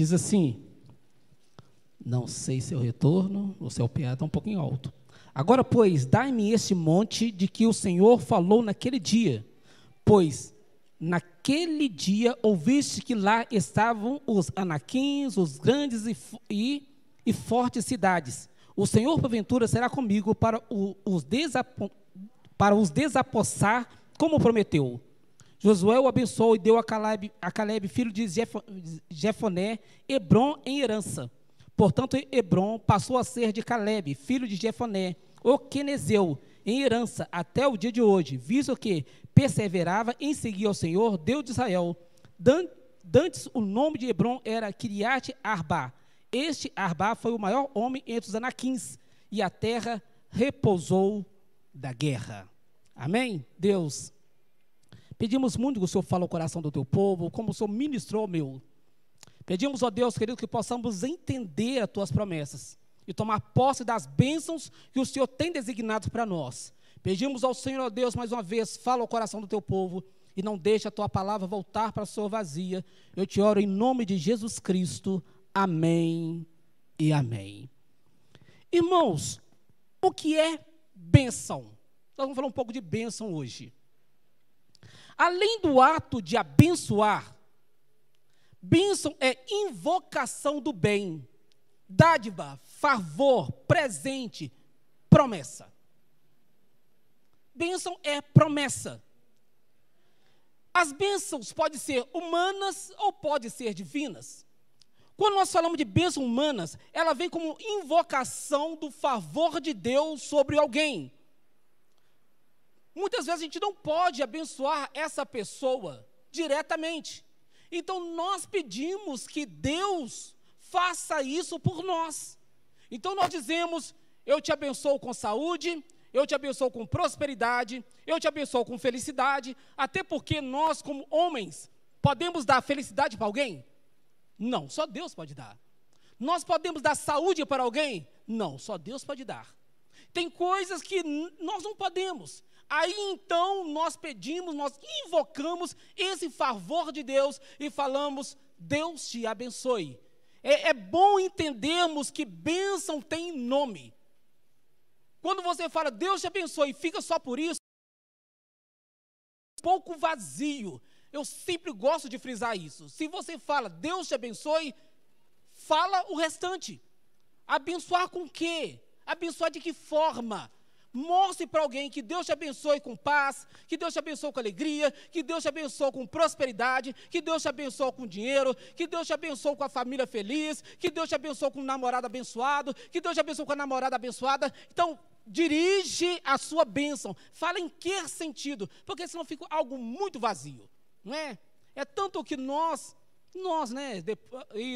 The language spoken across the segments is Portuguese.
diz assim: Não sei se o retorno o PA está um pouquinho alto. Agora, pois, dai-me este monte de que o Senhor falou naquele dia, pois naquele dia ouviste que lá estavam os anaquins, os grandes e, e, e fortes cidades. O Senhor, porventura, será comigo para, o, os, para os desapossar, como prometeu. Josué o abençoou e deu a Caleb, a Caleb filho de Jefoné, Hebron em herança. Portanto, Hebron passou a ser de Caleb, filho de Jefoné, o Quenezeu, em herança até o dia de hoje, visto que perseverava em seguir ao Senhor, Deus de Israel. Dantes o nome de Hebron era Kiriat Arba. Este Arba foi o maior homem entre os anaquins, e a terra repousou da guerra. Amém? Deus, pedimos muito que o Senhor fale ao coração do teu povo, como o Senhor ministrou meu. Pedimos, ó Deus, querido, que possamos entender as tuas promessas e tomar posse das bênçãos que o Senhor tem designado para nós. Pedimos ao Senhor, ó Deus, mais uma vez, fala ao coração do teu povo e não deixe a tua palavra voltar para a sua vazia. Eu te oro em nome de Jesus Cristo. Amém e amém. Irmãos, o que é bênção? Nós vamos falar um pouco de bênção hoje. Além do ato de abençoar, bênção é invocação do bem, dádiva, favor, presente, promessa. Bênção é promessa. As bênçãos podem ser humanas ou podem ser divinas. Quando nós falamos de bênçãos humanas, ela vem como invocação do favor de Deus sobre alguém. Muitas vezes a gente não pode abençoar essa pessoa diretamente. Então nós pedimos que Deus faça isso por nós. Então nós dizemos: Eu te abençoo com saúde, eu te abençoo com prosperidade, eu te abençoo com felicidade, até porque nós, como homens, podemos dar felicidade para alguém? Não, só Deus pode dar. Nós podemos dar saúde para alguém? Não, só Deus pode dar. Tem coisas que nós não podemos. Aí então nós pedimos, nós invocamos esse favor de Deus e falamos: Deus te abençoe. É, é bom entendermos que bênção tem nome. Quando você fala Deus te abençoe fica só por isso, um pouco vazio. Eu sempre gosto de frisar isso. Se você fala Deus te abençoe, fala o restante. Abençoar com quê? Abençoar de que forma? Mostre para alguém que Deus te abençoe com paz, que Deus te abençoe com alegria, que Deus te abençoe com prosperidade, que Deus te abençoe com dinheiro, que Deus te abençoe com a família feliz, que Deus te abençoe com um namorado abençoado, que Deus te abençoe com a namorada abençoada. Então, dirige a sua bênção. Fala em que sentido? Porque senão fica algo muito vazio, não é? É tanto que nós, nós, né,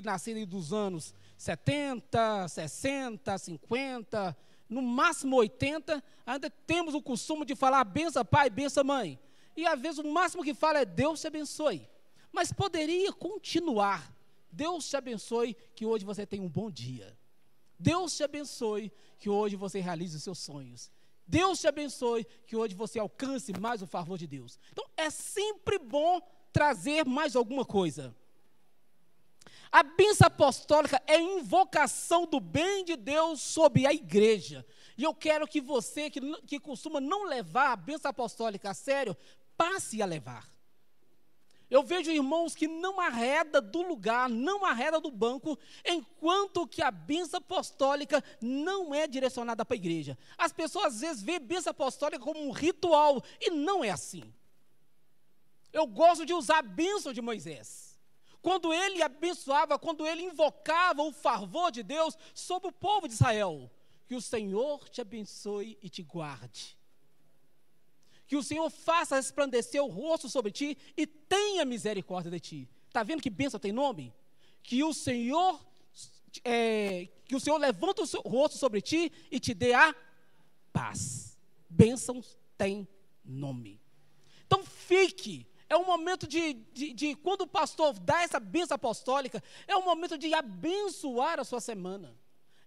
nascidos dos anos 70, 60, 50, no máximo 80, ainda temos o costume de falar benção pai, benção mãe. E às vezes o máximo que fala é Deus te abençoe. Mas poderia continuar. Deus te abençoe que hoje você tenha um bom dia. Deus te abençoe que hoje você realize os seus sonhos. Deus te abençoe que hoje você alcance mais o favor de Deus. Então é sempre bom trazer mais alguma coisa. A bênção apostólica é invocação do bem de Deus sobre a igreja. E eu quero que você, que, que costuma não levar a bênção apostólica a sério, passe a levar. Eu vejo irmãos que não arreda do lugar, não arreda do banco, enquanto que a bênção apostólica não é direcionada para a igreja. As pessoas às vezes veem a bênção apostólica como um ritual, e não é assim. Eu gosto de usar a bênção de Moisés quando ele abençoava, quando ele invocava o favor de Deus sobre o povo de Israel. Que o Senhor te abençoe e te guarde. Que o Senhor faça resplandecer o rosto sobre ti e tenha misericórdia de ti. Está vendo que bênção tem nome? Que o Senhor, é, que o Senhor levanta o seu rosto sobre ti e te dê a paz. Bênçãos tem nome. Então fique é um momento de, de, de, quando o pastor dá essa bênção apostólica, é um momento de abençoar a sua semana.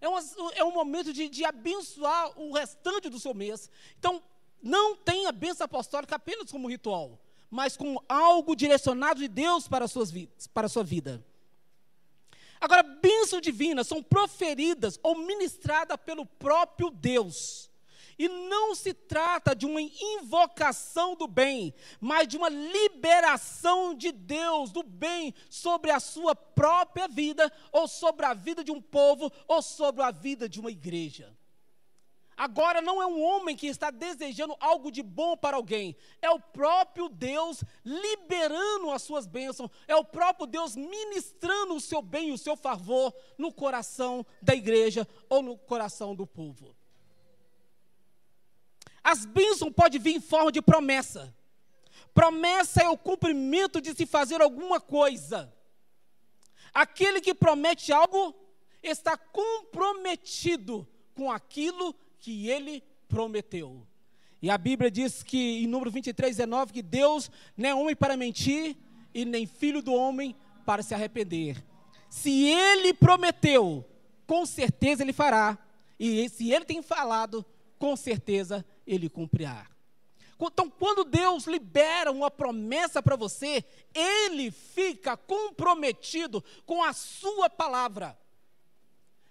É, uma, é um momento de, de abençoar o restante do seu mês. Então, não tenha bênção apostólica apenas como ritual, mas como algo direcionado de Deus para, suas vidas, para a sua vida. bênçãos divinas são proferidas ou ministradas pelo próprio Deus. E não se trata de uma invocação do bem, mas de uma liberação de Deus, do bem, sobre a sua própria vida, ou sobre a vida de um povo, ou sobre a vida de uma igreja. Agora não é um homem que está desejando algo de bom para alguém, é o próprio Deus liberando as suas bênçãos, é o próprio Deus ministrando o seu bem, o seu favor no coração da igreja ou no coração do povo. As bênçãos podem vir em forma de promessa. Promessa é o cumprimento de se fazer alguma coisa. Aquele que promete algo está comprometido com aquilo que ele prometeu. E a Bíblia diz que, em número 23, 19, que Deus não é homem para mentir e nem filho do homem para se arrepender. Se ele prometeu, com certeza ele fará. E se ele tem falado, com certeza ele cumprirá. Então, quando Deus libera uma promessa para você, ele fica comprometido com a sua palavra.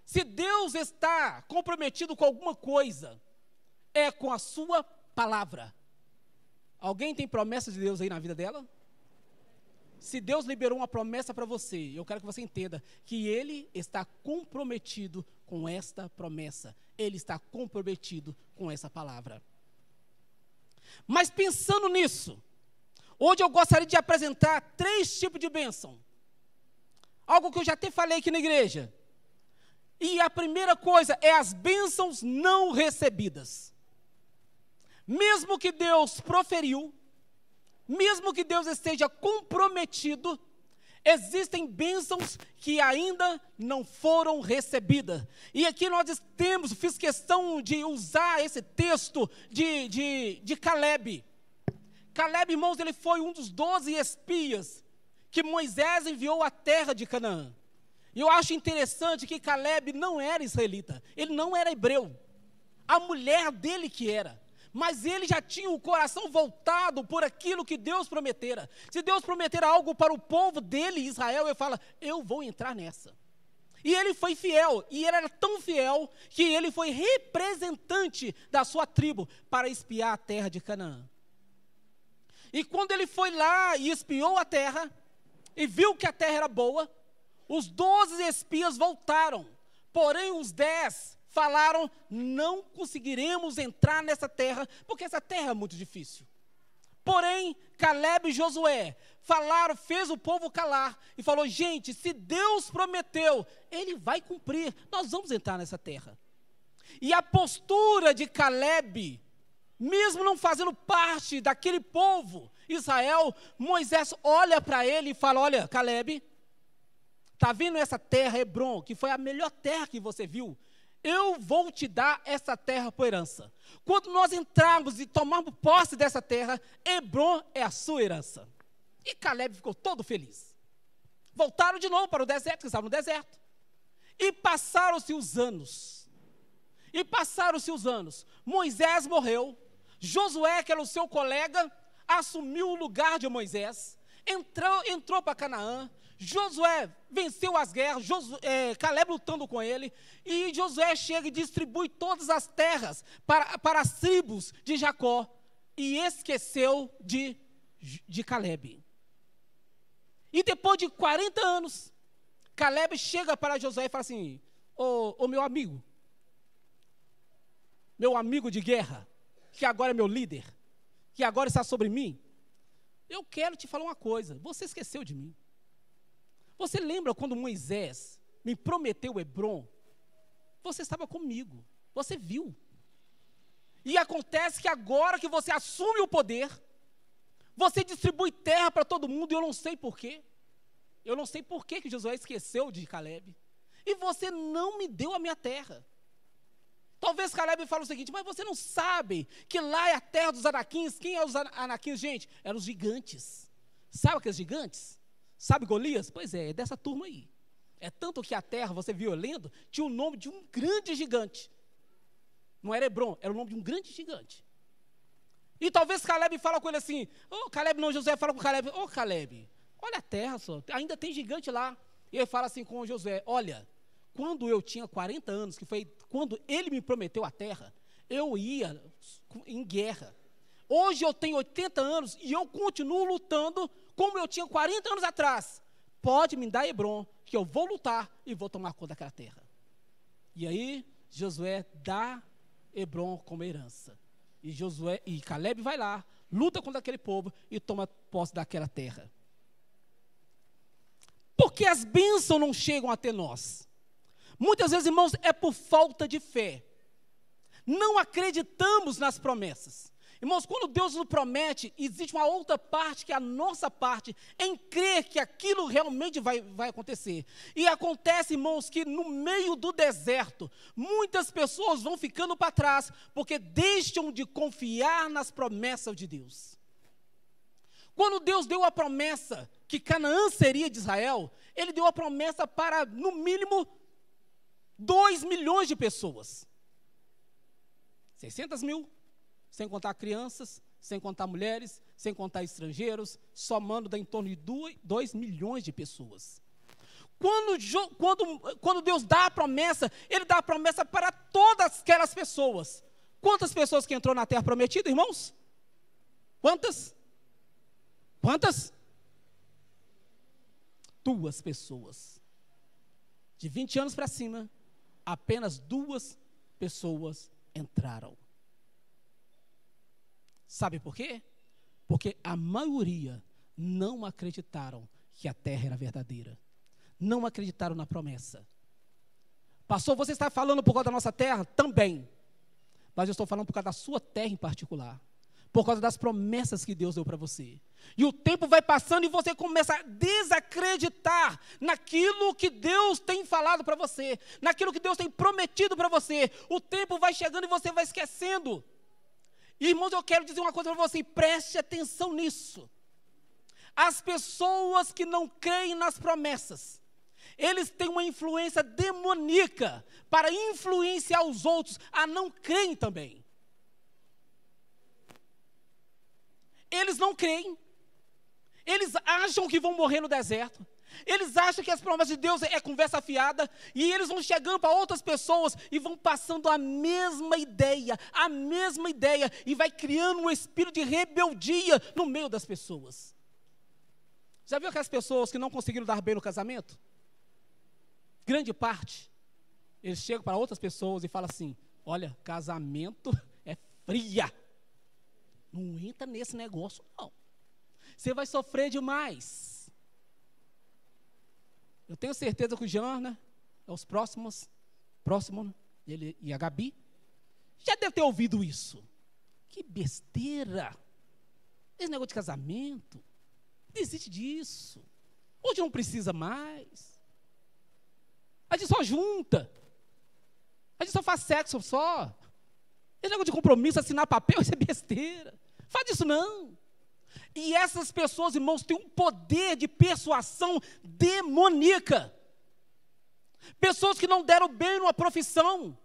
Se Deus está comprometido com alguma coisa, é com a sua palavra. Alguém tem promessa de Deus aí na vida dela? Se Deus liberou uma promessa para você, eu quero que você entenda que Ele está comprometido com esta promessa. Ele está comprometido com essa palavra. Mas pensando nisso, hoje eu gostaria de apresentar três tipos de bênção. Algo que eu já até falei aqui na igreja. E a primeira coisa é as bênçãos não recebidas. Mesmo que Deus proferiu, mesmo que Deus esteja comprometido, existem bênçãos que ainda não foram recebidas. E aqui nós temos, fiz questão de usar esse texto de, de, de Caleb. Caleb, irmãos, ele foi um dos doze espias que Moisés enviou à terra de Canaã. E eu acho interessante que Caleb não era israelita, ele não era hebreu. A mulher dele que era. Mas ele já tinha o coração voltado por aquilo que Deus prometera. Se Deus prometer algo para o povo dele, Israel, ele fala: Eu vou entrar nessa. E ele foi fiel, e ele era tão fiel que ele foi representante da sua tribo para espiar a terra de Canaã. E quando ele foi lá e espiou a terra, e viu que a terra era boa, os doze espias voltaram, porém os dez falaram: não conseguiremos entrar nessa terra, porque essa terra é muito difícil. Porém, Caleb e Josué falaram, fez o povo calar e falou: gente, se Deus prometeu, Ele vai cumprir, nós vamos entrar nessa terra. E a postura de Caleb, mesmo não fazendo parte daquele povo, Israel, Moisés olha para ele e fala: olha, Caleb, Está vendo essa terra, Hebron, que foi a melhor terra que você viu? Eu vou te dar essa terra por herança. Quando nós entrarmos e tomarmos posse dessa terra, Hebron é a sua herança. E Caleb ficou todo feliz. Voltaram de novo para o deserto, que estavam no deserto. E passaram-se os anos. E passaram-se os anos. Moisés morreu. Josué, que era o seu colega, assumiu o lugar de Moisés. Entrou, entrou para Canaã. Josué venceu as guerras, Josué, é, Caleb lutando com ele, e Josué chega e distribui todas as terras para, para as tribos de Jacó, e esqueceu de, de Caleb. E depois de 40 anos, Caleb chega para Josué e fala assim: Ô, ô meu amigo, meu amigo de guerra, que agora é meu líder, que agora está sobre mim, eu quero te falar uma coisa: você esqueceu de mim. Você lembra quando Moisés me prometeu Hebron? Você estava comigo, você viu. E acontece que agora que você assume o poder, você distribui terra para todo mundo, e eu não sei porquê. Eu não sei por que Josué esqueceu de Caleb. E você não me deu a minha terra. Talvez Caleb fale o seguinte, mas você não sabe que lá é a terra dos anaquins. Quem é os anaquins, gente? Eram os gigantes. Sabe aqueles gigantes? Sabe Golias? Pois é, é dessa turma aí. É tanto que a terra, você viu lendo, tinha o nome de um grande gigante. Não era Hebron, era o nome de um grande gigante. E talvez Caleb fala com ele assim, ô oh, Caleb, não, José fala com Caleb, ô oh, Caleb, olha a terra só, ainda tem gigante lá. E ele fala assim com José, olha, quando eu tinha 40 anos, que foi quando ele me prometeu a terra, eu ia em guerra. Hoje eu tenho 80 anos e eu continuo lutando como eu tinha 40 anos atrás. Pode me dar Hebron, que eu vou lutar e vou tomar conta daquela terra. E aí, Josué dá Hebron como herança. E Josué e Caleb vai lá, luta contra aquele povo e toma posse daquela terra. Porque as bênçãos não chegam até nós. Muitas vezes, irmãos, é por falta de fé. Não acreditamos nas promessas. Irmãos, quando Deus nos promete, existe uma outra parte que é a nossa parte, em crer que aquilo realmente vai, vai acontecer. E acontece, irmãos, que no meio do deserto, muitas pessoas vão ficando para trás, porque deixam de confiar nas promessas de Deus. Quando Deus deu a promessa que Canaã seria de Israel, ele deu a promessa para, no mínimo, 2 milhões de pessoas. 600 mil, sem contar crianças, sem contar mulheres, sem contar estrangeiros, somando em torno de 2 milhões de pessoas. Quando, quando, quando Deus dá a promessa, Ele dá a promessa para todas aquelas pessoas. Quantas pessoas que entrou na terra prometida, irmãos? Quantas? Quantas? duas pessoas. De 20 anos para cima, apenas duas pessoas entraram. Sabe por quê? Porque a maioria não acreditaram que a terra era verdadeira. Não acreditaram na promessa. Pastor, você está falando por causa da nossa terra? Também. Mas eu estou falando por causa da sua terra em particular por causa das promessas que Deus deu para você. E o tempo vai passando e você começa a desacreditar naquilo que Deus tem falado para você, naquilo que Deus tem prometido para você. O tempo vai chegando e você vai esquecendo. E, irmãos, eu quero dizer uma coisa para você, preste atenção nisso. As pessoas que não creem nas promessas, eles têm uma influência demoníaca para influenciar os outros a não crerem também. Eles não creem. Eles acham que vão morrer no deserto. Eles acham que as promessas de Deus é conversa fiada. E eles vão chegando para outras pessoas e vão passando a mesma ideia, a mesma ideia. E vai criando um espírito de rebeldia no meio das pessoas. Já viu aquelas pessoas que não conseguiram dar bem no casamento? Grande parte. Eles chegam para outras pessoas e falam assim: olha, casamento é fria. Não entra nesse negócio, não. Você vai sofrer demais. Eu tenho certeza que o Jean, né, é os próximos, próximo, né, ele e a Gabi, já deve ter ouvido isso. Que besteira. Esse negócio de casamento. Desiste disso. Hoje não precisa mais. A gente só junta. A gente só faz sexo só. Esse negócio de compromisso, assinar papel, isso é besteira. Faz isso não. E essas pessoas, irmãos, têm um poder de persuasão demoníaca. Pessoas que não deram bem numa profissão,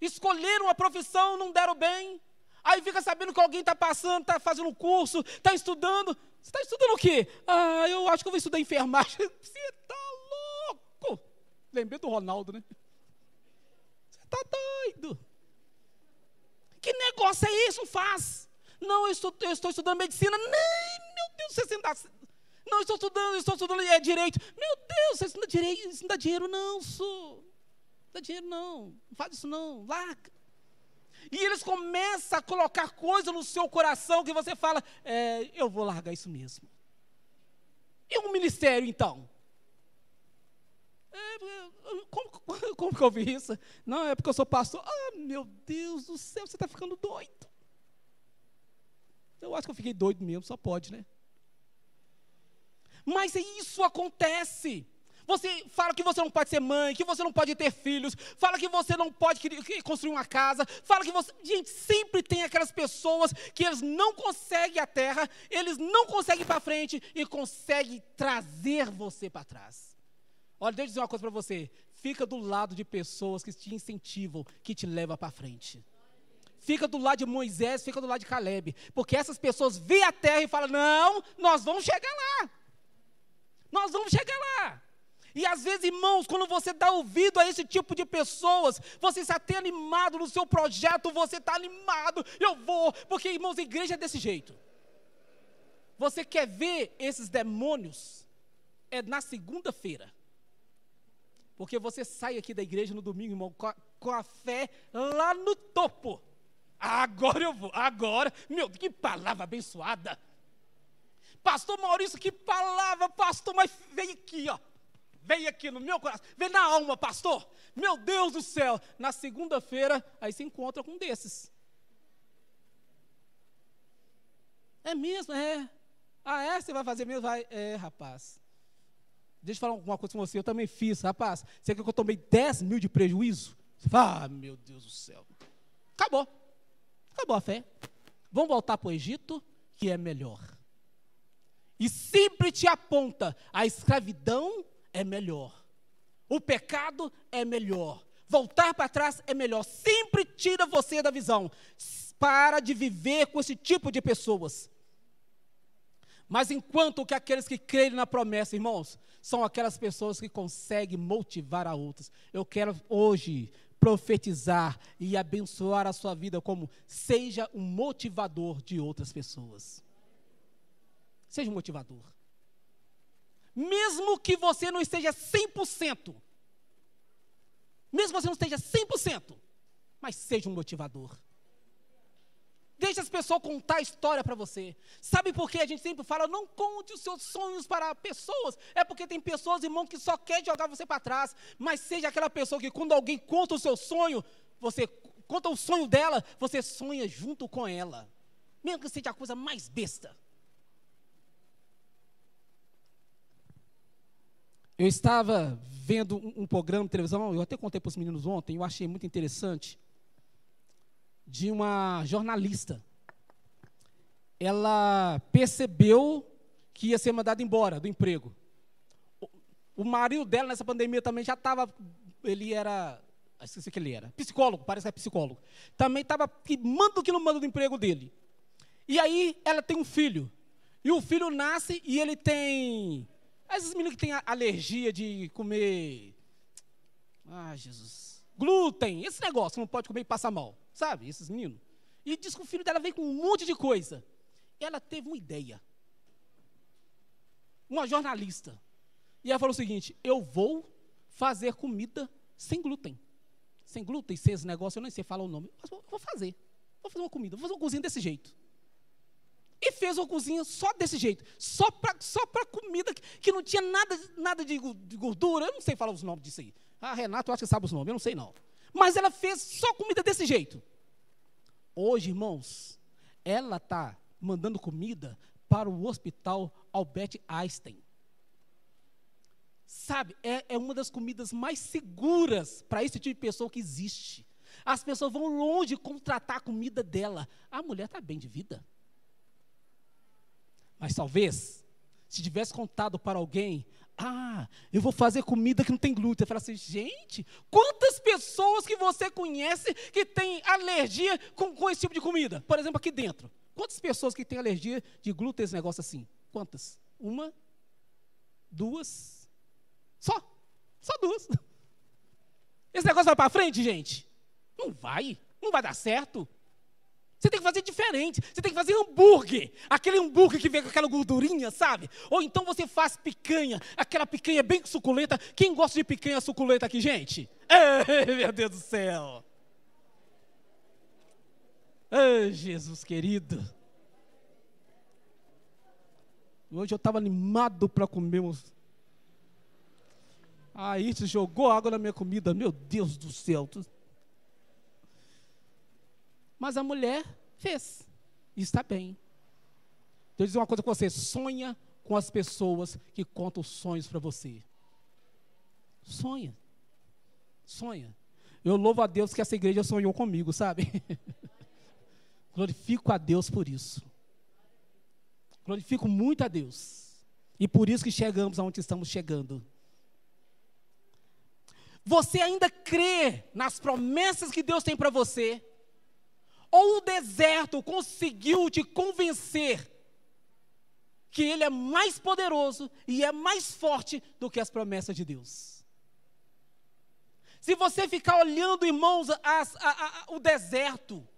escolheram uma profissão, não deram bem. Aí fica sabendo que alguém está passando, está fazendo um curso, está estudando. Você está estudando o quê? Ah, eu acho que eu vou estudar enfermagem. Você está louco. Lembrei do Ronaldo, né? Você está doido. Que negócio é isso? Faz. Não, eu estou, eu estou estudando medicina. Nem, meu Deus, você ainda. Não, estou estudando, estou estudando é, direito. Meu Deus, você estuda direito, isso não dá dinheiro, não, sou. Não dá dinheiro, não. Não faz isso, não. Larga. E eles começam a colocar coisa no seu coração que você fala, é, eu vou largar isso mesmo. E um ministério, então? É, como, como que eu vi isso? Não, é porque eu sou pastor. Ah, meu Deus do céu, você está ficando doido. Eu acho que eu fiquei doido mesmo, só pode, né? Mas isso acontece. Você fala que você não pode ser mãe, que você não pode ter filhos, fala que você não pode construir uma casa, fala que você. Gente, sempre tem aquelas pessoas que eles não conseguem a terra, eles não conseguem ir para frente e conseguem trazer você para trás. Olha, deixa eu dizer uma coisa para você: fica do lado de pessoas que te incentivam, que te levam para frente fica do lado de Moisés, fica do lado de Caleb. Porque essas pessoas veem a terra e falam: não, nós vamos chegar lá. Nós vamos chegar lá. E às vezes, irmãos, quando você dá ouvido a esse tipo de pessoas, você está até animado no seu projeto, você está animado, eu vou, porque, irmãos, a igreja é desse jeito. Você quer ver esses demônios? É na segunda-feira. Porque você sai aqui da igreja no domingo, irmão, com a, com a fé lá no topo. Agora eu vou, agora, meu, que palavra abençoada. Pastor Maurício, que palavra, pastor, mas veio aqui, ó. Veio aqui no meu coração, veio na alma, pastor. Meu Deus do céu. Na segunda-feira, aí se encontra com um desses. É mesmo? É. Ah, é? Você vai fazer mesmo? Vai. É, rapaz. Deixa eu falar alguma coisa com você. Eu também fiz, rapaz. Você quer que eu tomei 10 mil de prejuízo? Ah, meu Deus do céu. Acabou. Acabou a fé. Vamos voltar para o Egito, que é melhor. E sempre te aponta: a escravidão é melhor. O pecado é melhor. Voltar para trás é melhor. Sempre tira você da visão. Para de viver com esse tipo de pessoas. Mas enquanto que aqueles que creem na promessa, irmãos, são aquelas pessoas que conseguem motivar a outras. Eu quero hoje profetizar e abençoar a sua vida como seja um motivador de outras pessoas. Seja um motivador. Mesmo que você não esteja 100%, mesmo que você não esteja 100%, mas seja um motivador. Deixe as pessoas contar a história para você. Sabe por que a gente sempre fala, não conte os seus sonhos para pessoas? É porque tem pessoas, irmão, que só quer jogar você para trás. Mas seja aquela pessoa que quando alguém conta o seu sonho, você conta o sonho dela, você sonha junto com ela. Mesmo que seja a coisa mais besta. Eu estava vendo um, um programa de televisão, eu até contei para os meninos ontem, eu achei muito interessante de uma jornalista. Ela percebeu que ia ser mandada embora do emprego. O, marido dela nessa pandemia também já estava, ele era, esqueci que ele era, psicólogo, parece que é psicólogo. Também estava que manda que não manda do emprego dele. E aí ela tem um filho. E o filho nasce e ele tem. Esses meninos que têm alergia de comer. Ah, Jesus. Glúten, esse negócio, não pode comer e passa mal. Sabe, esses meninos. E diz que o filho dela veio com um monte de coisa. Ela teve uma ideia. Uma jornalista. E ela falou o seguinte: eu vou fazer comida sem glúten. Sem glúten, sem esse negócio, eu nem sei falar o nome. Mas eu vou fazer. Vou fazer uma comida, vou fazer uma cozinha desse jeito. E fez uma cozinha só desse jeito. Só para só comida que, que, não tinha nada, nada de, de gordura. Eu não sei falar os nomes disso aí. Ah, Renato, eu acho que sabe os nomes, eu não sei não. Mas ela fez só comida desse jeito. Hoje, irmãos, ela está mandando comida para o hospital Albert Einstein. Sabe, é, é uma das comidas mais seguras para esse tipo de pessoa que existe. As pessoas vão longe contratar a comida dela. A mulher está bem de vida. Mas talvez, se tivesse contado para alguém, ah, eu vou fazer comida que não tem glúten. Eu falo assim, gente, quantas pessoas que você conhece que tem alergia com, com esse tipo de comida? Por exemplo, aqui dentro. Quantas pessoas que têm alergia de glúten, esse negócio assim? Quantas? Uma? Duas? Só? Só duas. Esse negócio vai para frente, gente? Não vai. Não vai dar certo. Você tem que fazer diferente. Você tem que fazer hambúrguer. Aquele hambúrguer que vem com aquela gordurinha, sabe? Ou então você faz picanha. Aquela picanha bem suculenta. Quem gosta de picanha suculenta aqui, gente? Ei, meu Deus do céu. Ei, Jesus querido. Hoje eu estava animado para comer uns. Aí você jogou água na minha comida. Meu Deus do céu. Mas a mulher fez. E está bem. Eu dizer uma coisa com você: sonha com as pessoas que contam sonhos para você. Sonha. Sonha. Eu louvo a Deus que essa igreja sonhou comigo, sabe? Glorifico a Deus por isso. Glorifico muito a Deus. E por isso que chegamos aonde estamos chegando. Você ainda crê nas promessas que Deus tem para você? Ou o deserto conseguiu te convencer que ele é mais poderoso e é mais forte do que as promessas de Deus. Se você ficar olhando, irmãos, as, a, a, o deserto,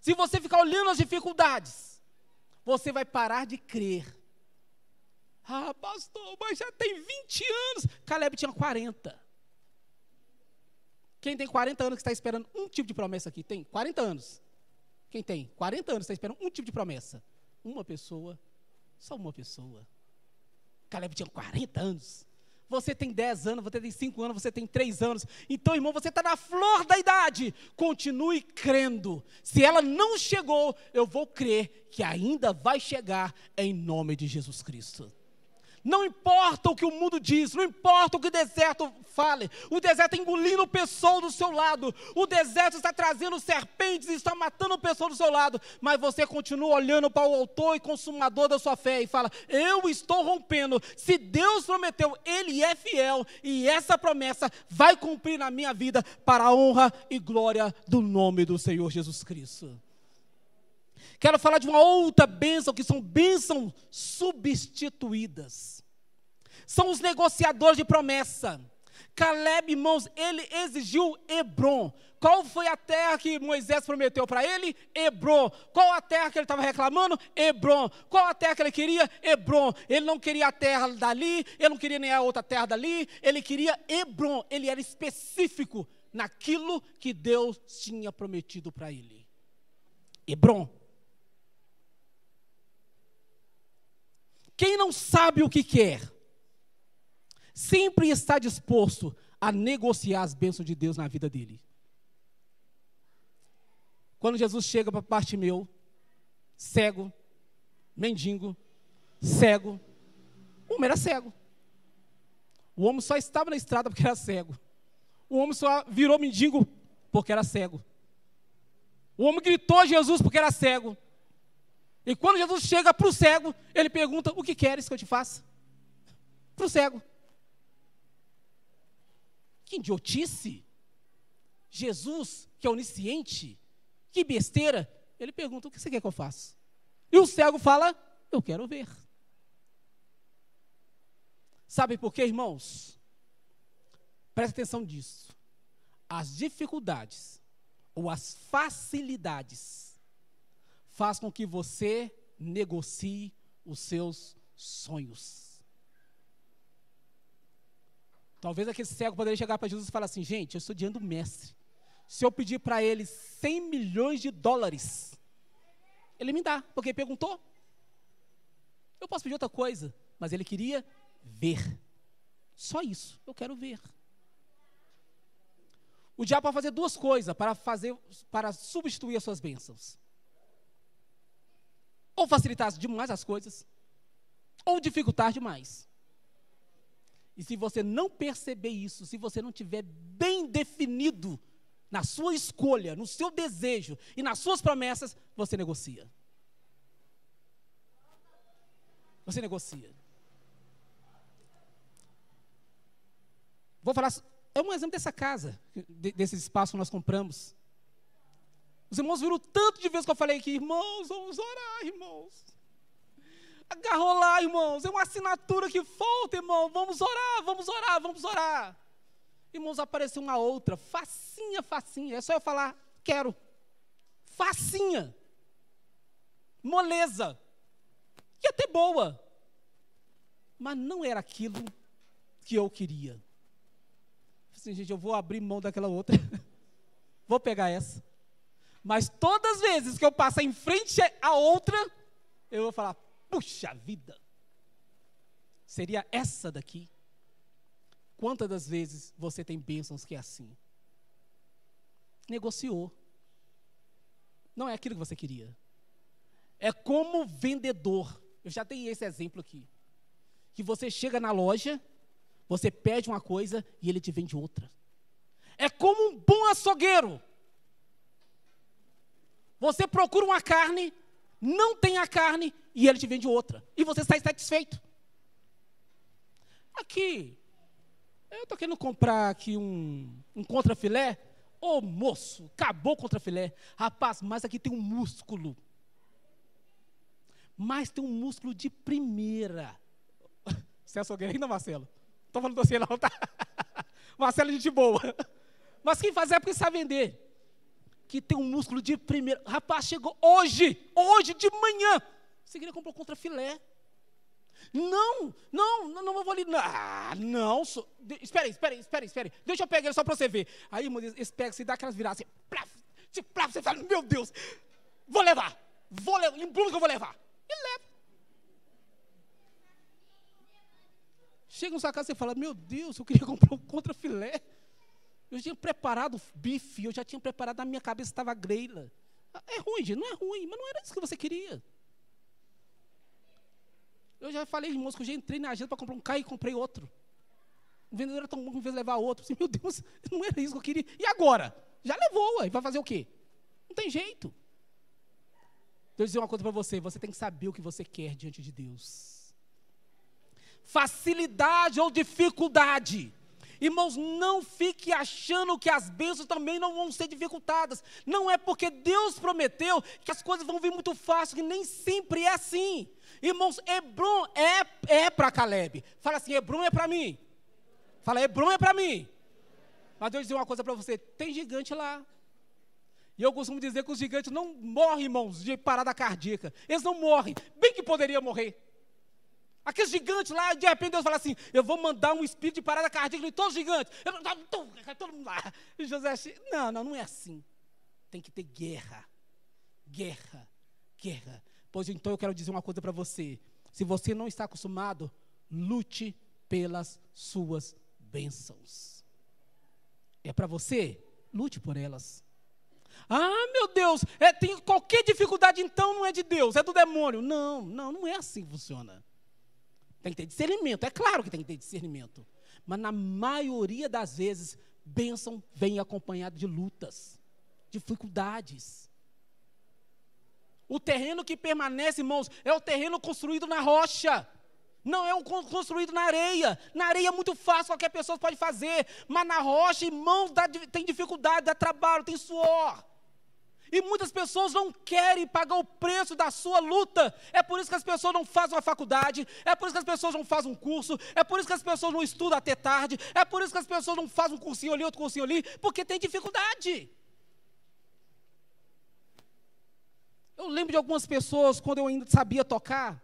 se você ficar olhando as dificuldades, você vai parar de crer. Ah, pastor, mas já tem 20 anos. Caleb tinha 40. Quem tem 40 anos que está esperando um tipo de promessa aqui? Tem 40 anos. Quem tem 40 anos está esperando um tipo de promessa? Uma pessoa, só uma pessoa. Caleb tinha 40 anos. Você tem 10 anos, você tem 5 anos, você tem 3 anos. Então, irmão, você está na flor da idade. Continue crendo. Se ela não chegou, eu vou crer que ainda vai chegar em nome de Jesus Cristo. Não importa o que o mundo diz, não importa o que o deserto fale, o deserto está engolindo o pessoal do seu lado, o deserto está trazendo serpentes e está matando o pessoal do seu lado, mas você continua olhando para o autor e consumador da sua fé e fala: Eu estou rompendo. Se Deus prometeu, Ele é fiel e essa promessa vai cumprir na minha vida para a honra e glória do nome do Senhor Jesus Cristo. Quero falar de uma outra bênção, que são bênçãos substituídas. São os negociadores de promessa. Caleb, irmãos, ele exigiu Hebron. Qual foi a terra que Moisés prometeu para ele? Hebron. Qual a terra que ele estava reclamando? Hebron. Qual a terra que ele queria? Hebron. Ele não queria a terra dali, ele não queria nem a outra terra dali, ele queria Hebron. Ele era específico naquilo que Deus tinha prometido para ele. Hebron. Quem não sabe o que quer, sempre está disposto a negociar as bênçãos de Deus na vida dele. Quando Jesus chega para parte meu, cego, mendigo, cego, o homem era cego. O homem só estava na estrada porque era cego. O homem só virou mendigo porque era cego. O homem gritou a Jesus porque era cego. E quando Jesus chega para o cego, ele pergunta: O que queres que eu te faça? Para o cego. Que idiotice! Jesus, que é onisciente, que besteira. Ele pergunta: O que você quer que eu faça? E o cego fala: Eu quero ver. Sabe por quê, irmãos? Presta atenção disso. As dificuldades ou as facilidades faz com que você negocie os seus sonhos. Talvez aquele cego poderia chegar para Jesus e falar assim: gente, eu estou diante do mestre. Se eu pedir para ele 100 milhões de dólares, ele me dá, porque ele perguntou. Eu posso pedir outra coisa, mas ele queria ver. Só isso, eu quero ver. O diabo pode fazer duas coisas para fazer para substituir as suas bênçãos ou facilitar demais as coisas, ou dificultar demais. E se você não perceber isso, se você não tiver bem definido na sua escolha, no seu desejo e nas suas promessas, você negocia. Você negocia. Vou falar, é um exemplo dessa casa, desse espaço que nós compramos. Os irmãos viram tanto de vezes que eu falei aqui, irmãos, vamos orar, irmãos. Agarrou lá, irmãos, é uma assinatura que falta, irmão. Vamos orar, vamos orar, vamos orar. Irmãos, apareceu uma outra, facinha, facinha. É só eu falar, quero. Facinha. Moleza. Ia ter boa. Mas não era aquilo que eu queria. Assim, gente, eu vou abrir mão daquela outra. vou pegar essa. Mas todas as vezes que eu passar em frente a outra, eu vou falar: puxa vida, seria essa daqui. Quantas das vezes você tem bênçãos que é assim? Negociou. Não é aquilo que você queria. É como vendedor. Eu já dei esse exemplo aqui. Que você chega na loja, você pede uma coisa e ele te vende outra. É como um bom açougueiro. Você procura uma carne, não tem a carne e ele te vende outra. E você está satisfeito. Aqui, eu estou querendo comprar aqui um, um contrafilé. Ô oh, moço, acabou o contrafilé. Rapaz, mas aqui tem um músculo. mas tem um músculo de primeira. Celso alguém ainda, Marcelo? Estou falando de você não, tá? Marcelo é gente boa. Mas quem faz é porque sabe vender. Que tem um músculo de primeira. Rapaz, chegou hoje, hoje de manhã. Você queria comprar contra filé. Não, não, não, não vou ali. Ah, não. So, de, espera aí, espera aí. Deixa eu pegar ele só para você ver. Aí, irmão, eles pegam, você dá aquelas viradas assim, plaf, plaf, você fala, meu Deus, vou levar, vou levar, embruno que eu vou levar. E leva. Chega na sua casa e fala, meu Deus, eu queria comprar um contra filé. Eu tinha preparado bife, eu já tinha preparado, na minha cabeça estava greila. É ruim, gente, não é ruim, mas não era isso que você queria. Eu já falei, irmãos, que eu já entrei na agenda para comprar um carro e comprei outro. O vendedor era tão bom que fez levar outro. Assim, meu Deus, não era isso que eu queria. E agora? Já levou, ué, vai fazer o quê? Não tem jeito. Eu dizer uma coisa para você: você tem que saber o que você quer diante de Deus. Facilidade ou dificuldade. Irmãos, não fique achando que as bênçãos também não vão ser dificultadas. Não é porque Deus prometeu que as coisas vão vir muito fácil, que nem sempre é assim. Irmãos, Hebron é, é para Caleb. Fala assim: Hebron é para mim. Fala, Hebron é para mim. Mas Deus dizer uma coisa para você: tem gigante lá. E eu costumo dizer que os gigantes não morrem, irmãos, de parada cardíaca. Eles não morrem. Bem que poderia morrer. Aqueles gigantes lá, de repente Deus fala assim: Eu vou mandar um espírito de parada cardíaca em todos os gigantes. Eu, todo mundo lá. E José, não, não, não é assim. Tem que ter guerra. Guerra. Guerra. Pois então eu quero dizer uma coisa para você. Se você não está acostumado, lute pelas suas bênçãos. É para você? Lute por elas. Ah, meu Deus, é, tem qualquer dificuldade então não é de Deus, é do demônio. Não, não, não é assim que funciona. Tem que ter discernimento, é claro que tem que ter discernimento. Mas na maioria das vezes, bênção vem acompanhada de lutas, dificuldades. O terreno que permanece, irmãos, é o terreno construído na rocha. Não é o construído na areia. Na areia é muito fácil, qualquer pessoa pode fazer. Mas na rocha, irmãos, dá, tem dificuldade, dá trabalho, tem suor. E muitas pessoas não querem pagar o preço da sua luta. É por isso que as pessoas não fazem uma faculdade, é por isso que as pessoas não fazem um curso, é por isso que as pessoas não estudam até tarde, é por isso que as pessoas não fazem um cursinho ali, outro cursinho ali, porque tem dificuldade. Eu lembro de algumas pessoas, quando eu ainda sabia tocar.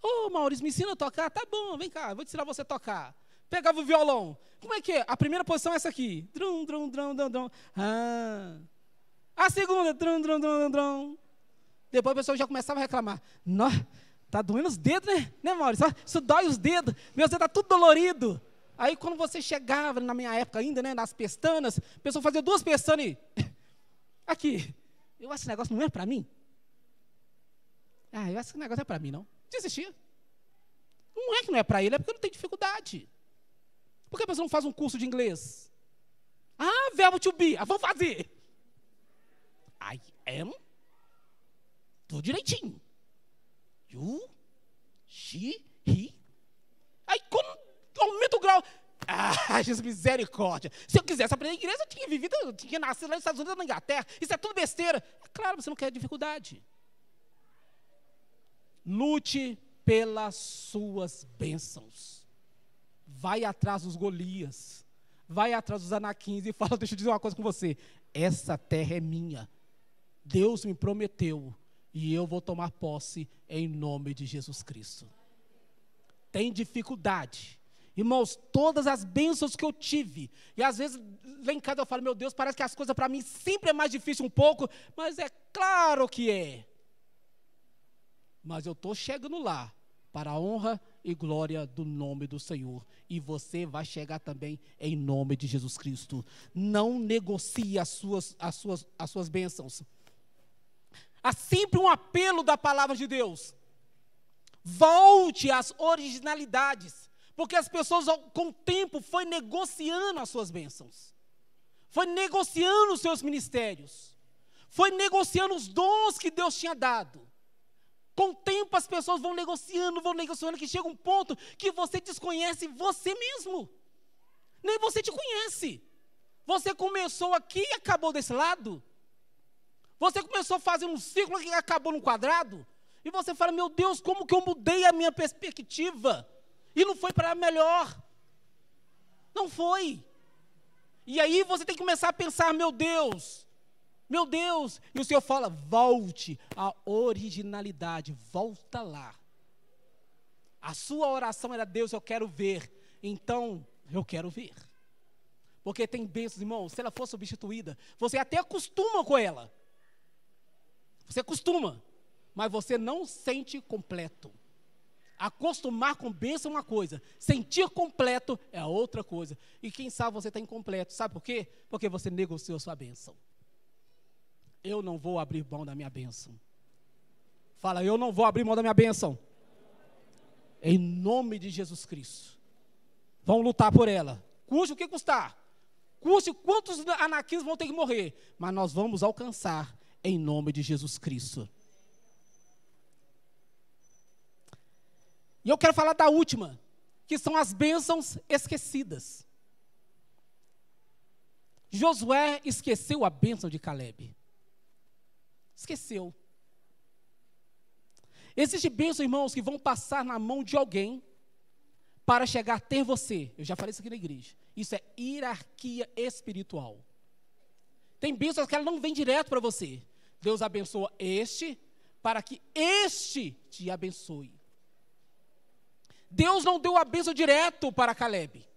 Ô, oh, Maurício, me ensina a tocar? Tá bom, vem cá, vou ensinar você a tocar. Pegava o violão. Como é que é? A primeira posição é essa aqui. Drum, drum, drum, drum, drum. Ah. A segunda, drum, drum, drum, drum. Depois a pessoa já começava a reclamar. Nossa, tá doendo os dedos, né? Né, Maurício? Isso dói os dedos. Meu dedo tá tudo dolorido. Aí quando você chegava, na minha época ainda, né, nas pestanas, a pessoa fazia duas pestanas e... Aqui. Eu acho que esse negócio não é para mim. Ah, eu acho que o negócio é para mim, não. Desistia. Não é que não é para ele, é porque não tem dificuldade. Por que a pessoa não faz um curso de inglês? Ah, verbo to be. Ah, vou fazer. I am. Tudo direitinho. You, she, he. Aí quando aumenta o grau. Ah, Jesus, misericórdia. Se eu quisesse aprender inglês, eu tinha vivido, eu tinha nascido lá nos Estados Unidos, na Inglaterra. Isso é tudo besteira. É claro, você não quer dificuldade. Lute pelas suas bênçãos. Vai atrás dos Golias. Vai atrás dos Anaquins e fala: Deixa eu dizer uma coisa com você. Essa terra é minha. Deus me prometeu. E eu vou tomar posse em nome de Jesus Cristo. Tem dificuldade. Irmãos, todas as bênçãos que eu tive, e às vezes lá em casa eu falo, meu Deus, parece que as coisas para mim sempre é mais difícil um pouco, mas é claro que é mas eu estou chegando lá para a honra e glória do nome do Senhor. E você vai chegar também em nome de Jesus Cristo. Não negocie as suas, as suas, as suas bênçãos. Há sempre um apelo da palavra de Deus. Volte às originalidades. Porque as pessoas, com o tempo, foi negociando as suas bênçãos. Foi negociando os seus ministérios. Foi negociando os dons que Deus tinha dado. Com o tempo as pessoas vão negociando, vão negociando, que chega um ponto que você desconhece você mesmo. Nem você te conhece. Você começou aqui e acabou desse lado. Você começou fazendo um círculo e acabou num quadrado. E você fala, meu Deus, como que eu mudei a minha perspectiva? E não foi para melhor. Não foi. E aí você tem que começar a pensar, meu Deus, meu Deus. E o Senhor fala, volte à originalidade, volta lá. A sua oração era, Deus, eu quero ver. Então, eu quero ver. Porque tem bênçãos, irmão, se ela for substituída, você até acostuma com ela. Você acostuma, mas você não sente completo. Acostumar com bênção é uma coisa, sentir completo é outra coisa. E quem sabe você está incompleto. Sabe por quê? Porque você negociou sua bênção. Eu não vou abrir mão da minha bênção. Fala, eu não vou abrir mão da minha bênção. Em nome de Jesus Cristo. Vão lutar por ela. Custe o que custar. Custe quantos anaquins vão ter que morrer. Mas nós vamos alcançar em nome de Jesus Cristo. E eu quero falar da última, que são as bênçãos esquecidas. Josué esqueceu a bênção de Caleb. Esqueceu. Existem bênçãos, irmãos, que vão passar na mão de alguém para chegar a ter você. Eu já falei isso aqui na igreja. Isso é hierarquia espiritual. Tem bênçãos que ela não vem direto para você. Deus abençoa este para que este te abençoe. Deus não deu a bênção direto para Caleb.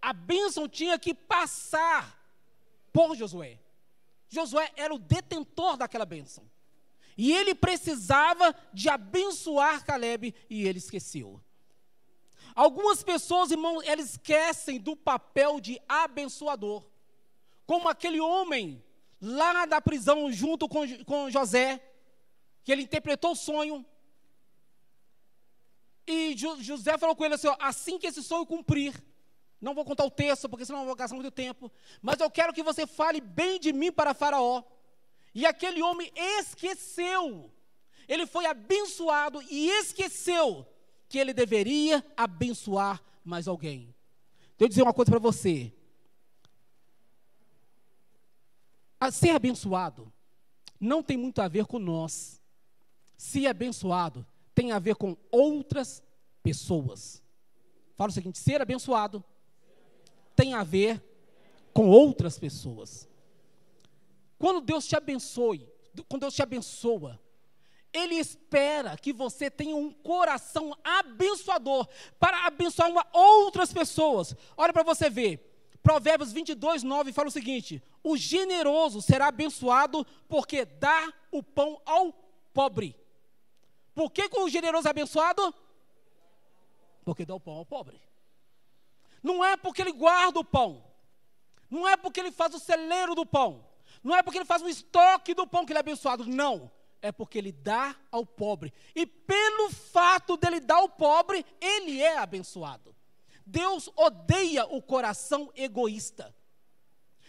A bênção tinha que passar por Josué. Josué era o detentor daquela bênção. E ele precisava de abençoar Caleb e ele esqueceu. Algumas pessoas, irmãos, elas esquecem do papel de abençoador. Como aquele homem lá da prisão junto com, com José, que ele interpretou o sonho. E José falou com ele assim: ó, assim que esse sonho cumprir, não vou contar o texto, porque senão eu vou gastar muito tempo, mas eu quero que você fale bem de mim para Faraó. E aquele homem esqueceu, ele foi abençoado e esqueceu que ele deveria abençoar mais alguém. Deixa eu dizer uma coisa para você. A ser abençoado não tem muito a ver com nós. Ser abençoado tem a ver com outras pessoas. Fala o seguinte: ser abençoado tem a ver com outras pessoas. Quando Deus te abençoe, quando Deus te abençoa, Ele espera que você tenha um coração abençoador para abençoar outras pessoas. Olha para você ver. Provérbios 22, 9 fala o seguinte: O generoso será abençoado porque dá o pão ao pobre. Por que, que o generoso é abençoado? Porque dá o pão ao pobre. Não é porque ele guarda o pão. Não é porque ele faz o celeiro do pão. Não é porque ele faz o estoque do pão que ele é abençoado. Não. É porque ele dá ao pobre. E pelo fato dele dar ao pobre, ele é abençoado. Deus odeia o coração egoísta.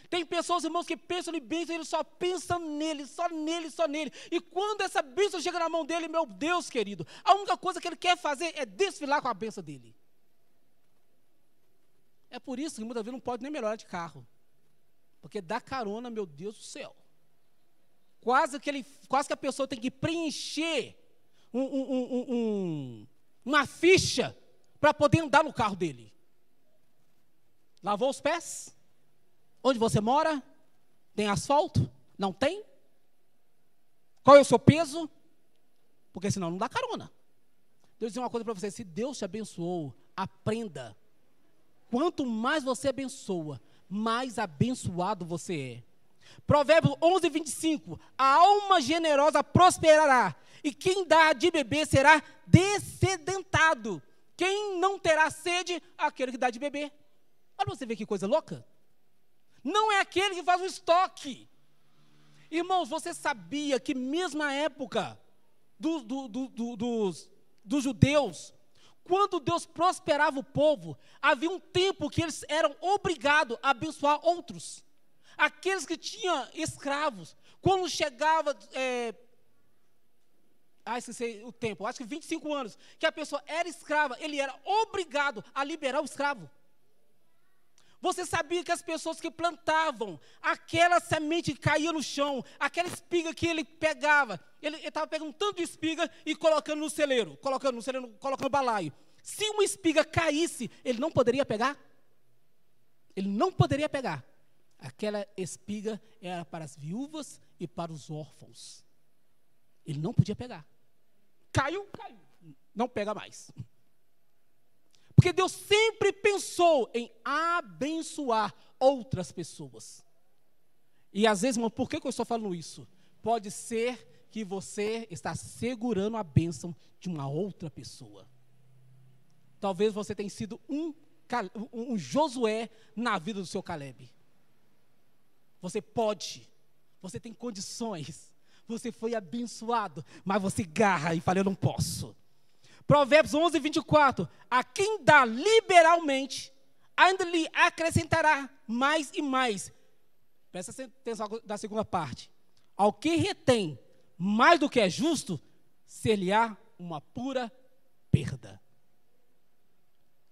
Tem pessoas, irmãos, que pensam em bênção, ele só pensa nele, só nele, só nele. E quando essa bênção chega na mão dele, meu Deus querido, a única coisa que ele quer fazer é desfilar com a bênção dele. É por isso que muitas vezes não pode nem melhorar de carro. Porque dá carona, meu Deus do céu. Quase que, ele, quase que a pessoa tem que preencher um, um, um, uma ficha para poder andar no carro dele. Lavou os pés? Onde você mora? Tem asfalto? Não tem? Qual é o seu peso? Porque senão não dá carona. Deus dizer uma coisa para você: se Deus te abençoou, aprenda. Quanto mais você abençoa, mais abençoado você é. Provérbios 11, 25: A alma generosa prosperará, e quem dá de beber será descedentado. Quem não terá sede, aquele que dá de beber. Olha você ver que coisa louca não é aquele que faz o estoque. Irmãos, você sabia que mesmo na época do, do, do, dos, dos judeus, quando Deus prosperava o povo, havia um tempo que eles eram obrigados a abençoar outros. Aqueles que tinham escravos, quando chegava. É, ah, esqueci o tempo, acho que 25 anos, que a pessoa era escrava, ele era obrigado a liberar o escravo. Você sabia que as pessoas que plantavam aquela semente que caía no chão, aquela espiga que ele pegava, ele estava pegando tanto de espiga e colocando no celeiro, colocando no celeiro, colocando no balaio. Se uma espiga caísse, ele não poderia pegar? Ele não poderia pegar. Aquela espiga era para as viúvas e para os órfãos. Ele não podia pegar. Caiu, caiu. Não pega mais. Porque Deus sempre pensou em abençoar outras pessoas. E às vezes, irmão, por que, eu estou falando isso? Pode ser que você está segurando a bênção de uma outra pessoa. Talvez você tenha sido um, um Josué na vida do seu Caleb. Você pode, você tem condições, você foi abençoado, mas você garra e fala: Eu não posso. Provérbios 11, 24. A quem dá liberalmente, ainda lhe acrescentará mais e mais. Presta atenção da segunda parte. Ao que retém mais do que é justo, ser-lhe-á uma pura perda.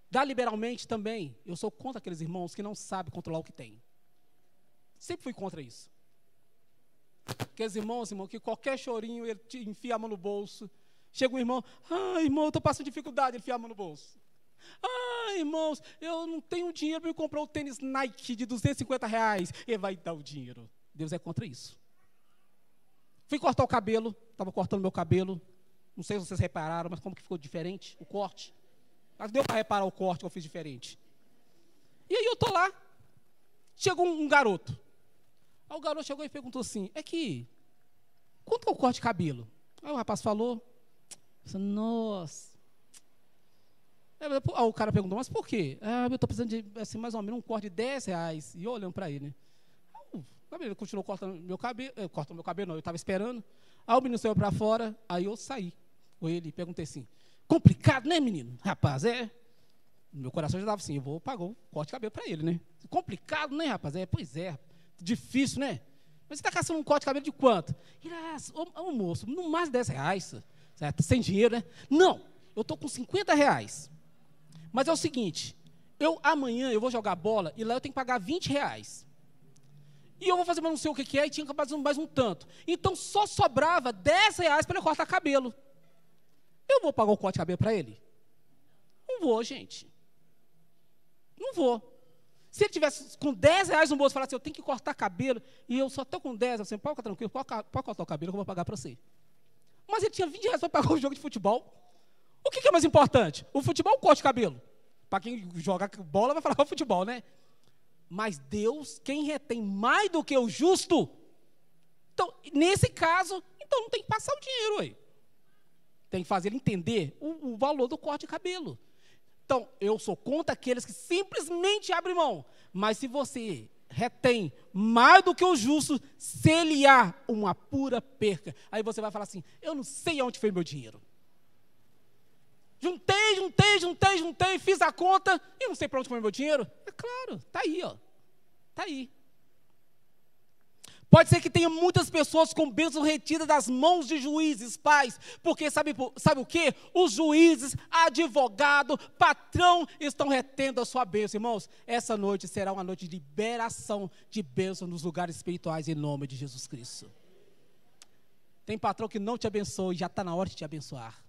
Dá liberalmente também. Eu sou contra aqueles irmãos que não sabem controlar o que têm. Sempre fui contra isso. Aqueles irmãos, irmão, que qualquer chorinho ele te enfia a mão no bolso, Chega um irmão, ah, irmão, eu estou passando dificuldade, ele enfia a mão no bolso. Ah, irmãos, eu não tenho dinheiro para comprar um tênis Nike de 250 reais. Ele vai dar o dinheiro. Deus é contra isso. Fui cortar o cabelo, estava cortando meu cabelo. Não sei se vocês repararam, mas como que ficou diferente o corte. Mas deu para reparar o corte que eu fiz diferente. E aí eu estou lá. Chegou um, um garoto. Aí o garoto chegou e perguntou assim: é que, quanto é o corte de cabelo? Aí o rapaz falou, nossa. Aí o cara perguntou, mas por quê? Ah, eu estou precisando de, assim, mais ou menos um corte de 10 reais. E eu olhando para ele, né? Aí, ele continuou cortando meu cabelo, eh, cortando meu cabelo, não, eu estava esperando. Aí o menino saiu para fora, aí eu saí com ele e perguntei assim, complicado, né, menino? Rapaz, é. Meu coração já estava assim, eu vou pagar o corte de cabelo para ele, né? Complicado, né, rapaz? É, pois é, difícil, né? Mas você está caçando um corte de cabelo de quanto? Ah, ô, ô moço, no mais de 10 reais. Certo? Sem dinheiro, né? Não, eu estou com 50 reais. Mas é o seguinte, eu amanhã eu vou jogar bola e lá eu tenho que pagar 20 reais. E eu vou fazer, mas não sei o que, que é, e tinha que fazer mais um tanto. Então só sobrava 10 reais para ele cortar cabelo. Eu vou pagar o corte de cabelo para ele? Não vou, gente. Não vou. Se ele tivesse com 10 reais no bolso e falasse, eu tenho que cortar cabelo, e eu só estou com 10, eu assim, pode ficar tranquilo, pode, cortar o cabelo que eu vou pagar para você. Mas ele tinha 20 reais para pagar o jogo de futebol. O que, que é mais importante? O futebol ou o corte de cabelo? Para quem joga bola vai falar o futebol, né? Mas Deus, quem retém mais do que o justo, então, nesse caso, então não tem que passar o dinheiro aí. Tem que fazer ele entender o, o valor do corte de cabelo. Então, eu sou contra aqueles que simplesmente abrem mão. Mas se você retém mais do que o justo, se lhe há uma pura perca. Aí você vai falar assim: eu não sei onde foi meu dinheiro. Juntei, juntei, juntei, juntei, fiz a conta e não sei para onde foi meu dinheiro. É claro, está aí, ó. Está aí. Pode ser que tenha muitas pessoas com bênção retida das mãos de juízes, pais, porque sabe, sabe o que? Os juízes, advogado, patrão estão retendo a sua bênção. Irmãos, essa noite será uma noite de liberação de bênção nos lugares espirituais em nome de Jesus Cristo. Tem patrão que não te abençoa e já está na hora de te abençoar.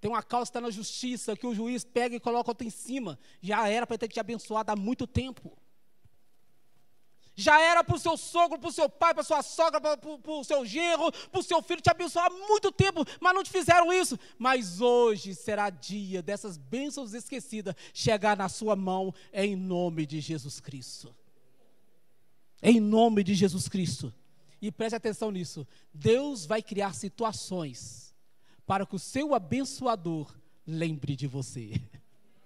Tem uma causa que está na justiça que o juiz pega e coloca outra em cima. Já era para ter te abençoado há muito tempo. Já era para o seu sogro, para o seu pai, para sua sogra, para o seu genro, para o seu filho te abençoar há muito tempo, mas não te fizeram isso. Mas hoje será dia dessas bênçãos esquecidas chegar na sua mão em nome de Jesus Cristo. Em nome de Jesus Cristo. E preste atenção nisso. Deus vai criar situações para que o seu abençoador lembre de você.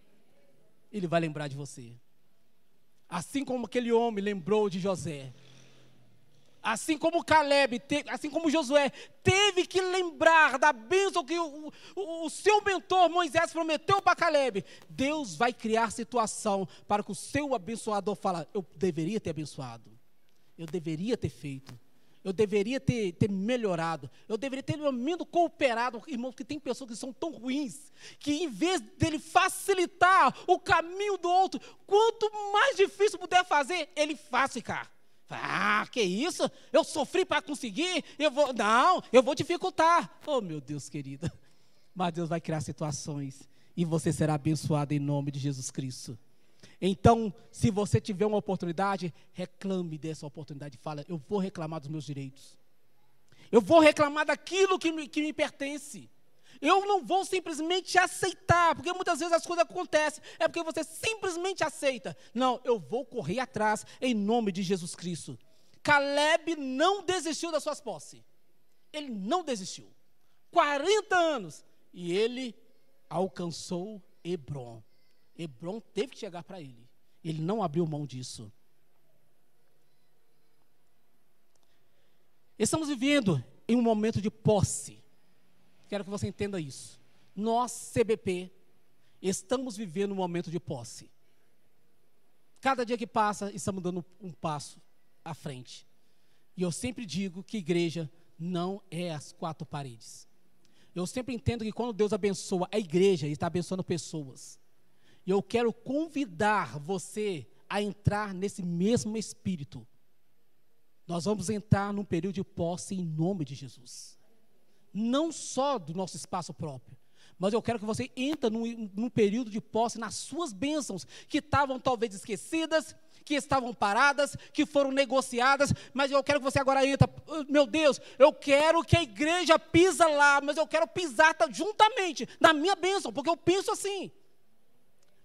Ele vai lembrar de você. Assim como aquele homem lembrou de José. Assim como Caleb, assim como Josué, teve que lembrar da bênção que o, o, o seu mentor Moisés prometeu para Caleb. Deus vai criar situação para que o seu abençoador fale: Eu deveria ter abençoado. Eu deveria ter feito. Eu deveria ter, ter melhorado. Eu deveria ter, pelo menos, cooperado. Irmãos, que tem pessoas que são tão ruins, que em vez dele facilitar o caminho do outro, quanto mais difícil puder fazer, ele faz ficar. Ah, que isso? Eu sofri para conseguir? Eu vou. Não, eu vou dificultar. Oh, meu Deus, querida. Mas Deus vai criar situações e você será abençoado em nome de Jesus Cristo. Então, se você tiver uma oportunidade, reclame dessa oportunidade. Fala, eu vou reclamar dos meus direitos. Eu vou reclamar daquilo que me, que me pertence. Eu não vou simplesmente aceitar, porque muitas vezes as coisas acontecem, é porque você simplesmente aceita. Não, eu vou correr atrás em nome de Jesus Cristo. Caleb não desistiu das suas posses. Ele não desistiu. 40 anos. E ele alcançou Hebron. Hebron teve que chegar para ele. Ele não abriu mão disso. Estamos vivendo em um momento de posse. Quero que você entenda isso. Nós, CBP, estamos vivendo um momento de posse. Cada dia que passa, estamos dando um passo à frente. E eu sempre digo que igreja não é as quatro paredes. Eu sempre entendo que quando Deus abençoa a igreja, Ele está abençoando pessoas. E eu quero convidar você a entrar nesse mesmo espírito. Nós vamos entrar num período de posse em nome de Jesus. Não só do nosso espaço próprio, mas eu quero que você entre num, num período de posse nas suas bênçãos, que estavam talvez esquecidas, que estavam paradas, que foram negociadas, mas eu quero que você agora entre. Meu Deus, eu quero que a igreja pisa lá, mas eu quero pisar juntamente na minha bênção, porque eu penso assim.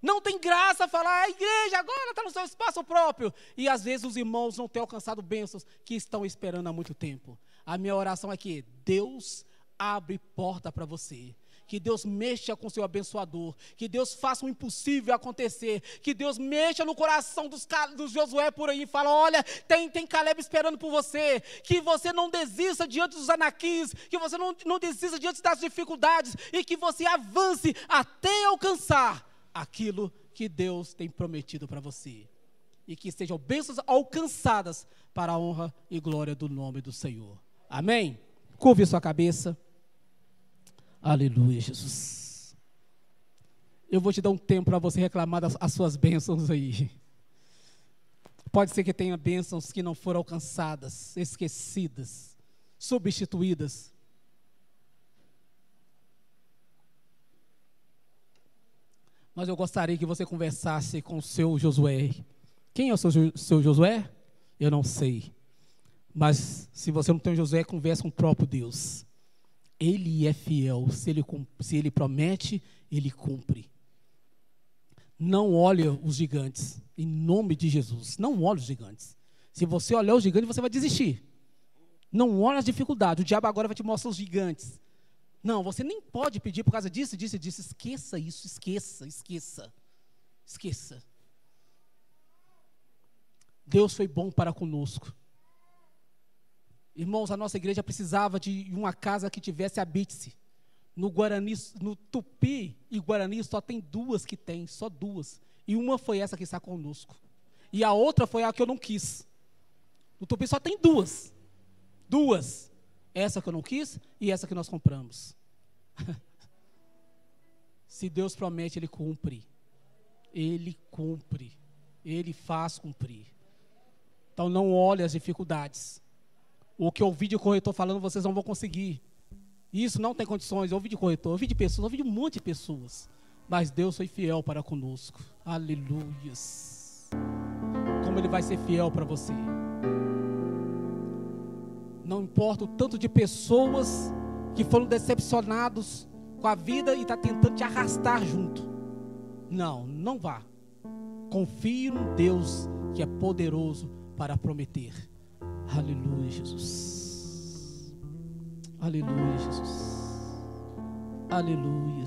Não tem graça falar, a igreja agora está no seu espaço próprio. E às vezes os irmãos não têm alcançado bênçãos que estão esperando há muito tempo. A minha oração é que Deus abre porta para você. Que Deus mexa com seu abençoador. Que Deus faça o impossível acontecer. Que Deus mexa no coração dos, dos Josué por aí e fala: olha, tem, tem Caleb esperando por você. Que você não desista diante dos anaquins. Que você não, não desista diante das dificuldades. E que você avance até alcançar aquilo que Deus tem prometido para você. E que sejam bênçãos alcançadas para a honra e glória do nome do Senhor. Amém? Curve sua cabeça. Aleluia, Jesus. Eu vou te dar um tempo para você reclamar das as suas bênçãos aí. Pode ser que tenha bênçãos que não foram alcançadas, esquecidas, substituídas. Mas eu gostaria que você conversasse com o seu Josué. Quem é o seu, seu Josué? Eu não sei. Mas se você não tem Josué, converse com o próprio Deus. Ele é fiel. Se ele, se ele promete, ele cumpre. Não olhe os gigantes. Em nome de Jesus. Não olhe os gigantes. Se você olhar os gigantes, você vai desistir. Não olhe as dificuldades. O diabo agora vai te mostrar os gigantes. Não, você nem pode pedir por causa disso, disso disso. Esqueça isso, esqueça, esqueça. Esqueça. Deus foi bom para conosco. Irmãos, a nossa igreja precisava de uma casa que tivesse habite-se. No Guarani, no Tupi e Guarani só tem duas que tem, só duas. E uma foi essa que está conosco. E a outra foi a que eu não quis. No Tupi só tem duas. Duas. Essa que eu não quis e essa que nós compramos. Se Deus promete, Ele cumpre. Ele cumpre. Ele faz cumprir. Então não olhe as dificuldades. O que eu ouvi de corretor falando, vocês não vão conseguir. Isso não tem condições. Eu ouvi de corretor, ouvi de pessoas, ouvi de um monte de pessoas. Mas Deus foi fiel para conosco. Aleluias. Como Ele vai ser fiel para você. Não importa o tanto de pessoas que foram decepcionados com a vida e está tentando te arrastar junto. Não, não vá. Confie no Deus que é poderoso para prometer. Aleluia, Jesus. Aleluia, Jesus. Aleluia.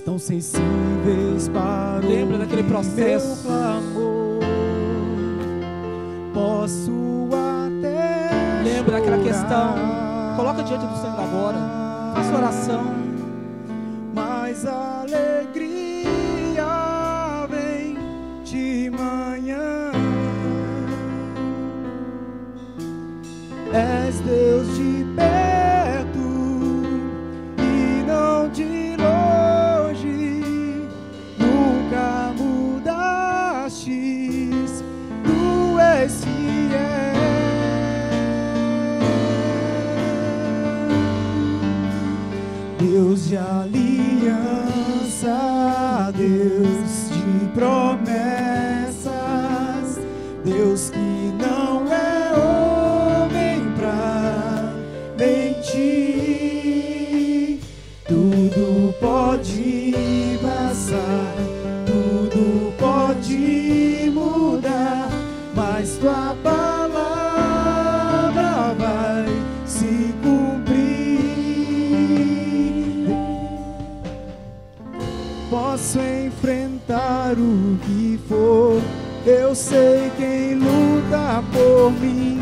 Estão sensíveis para Lembra daquele processo. clamor. Posso até Lembra daquela questão. Coloca diante do Senhor agora. Faça oração. Mas a por mim.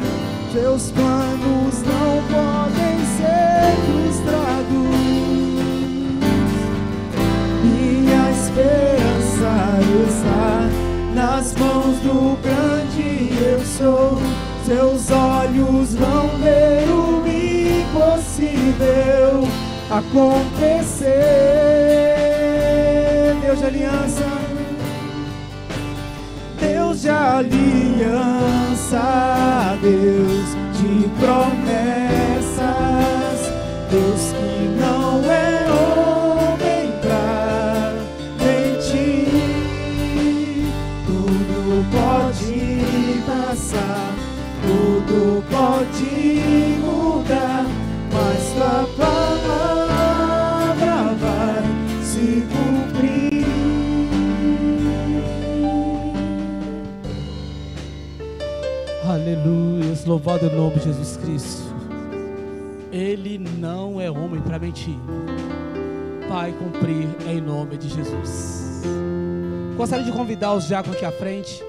Seus planos não podem ser frustrados. Minha esperança está nas mãos do grande eu sou. Seus olhos vão ver o impossível acontecer. Deus de aliança, Deus de aliança, nome de Jesus Cristo. Ele não é homem para mentir. Pai, cumprir em nome de Jesus. Gostaria de convidar os diáconos aqui à frente.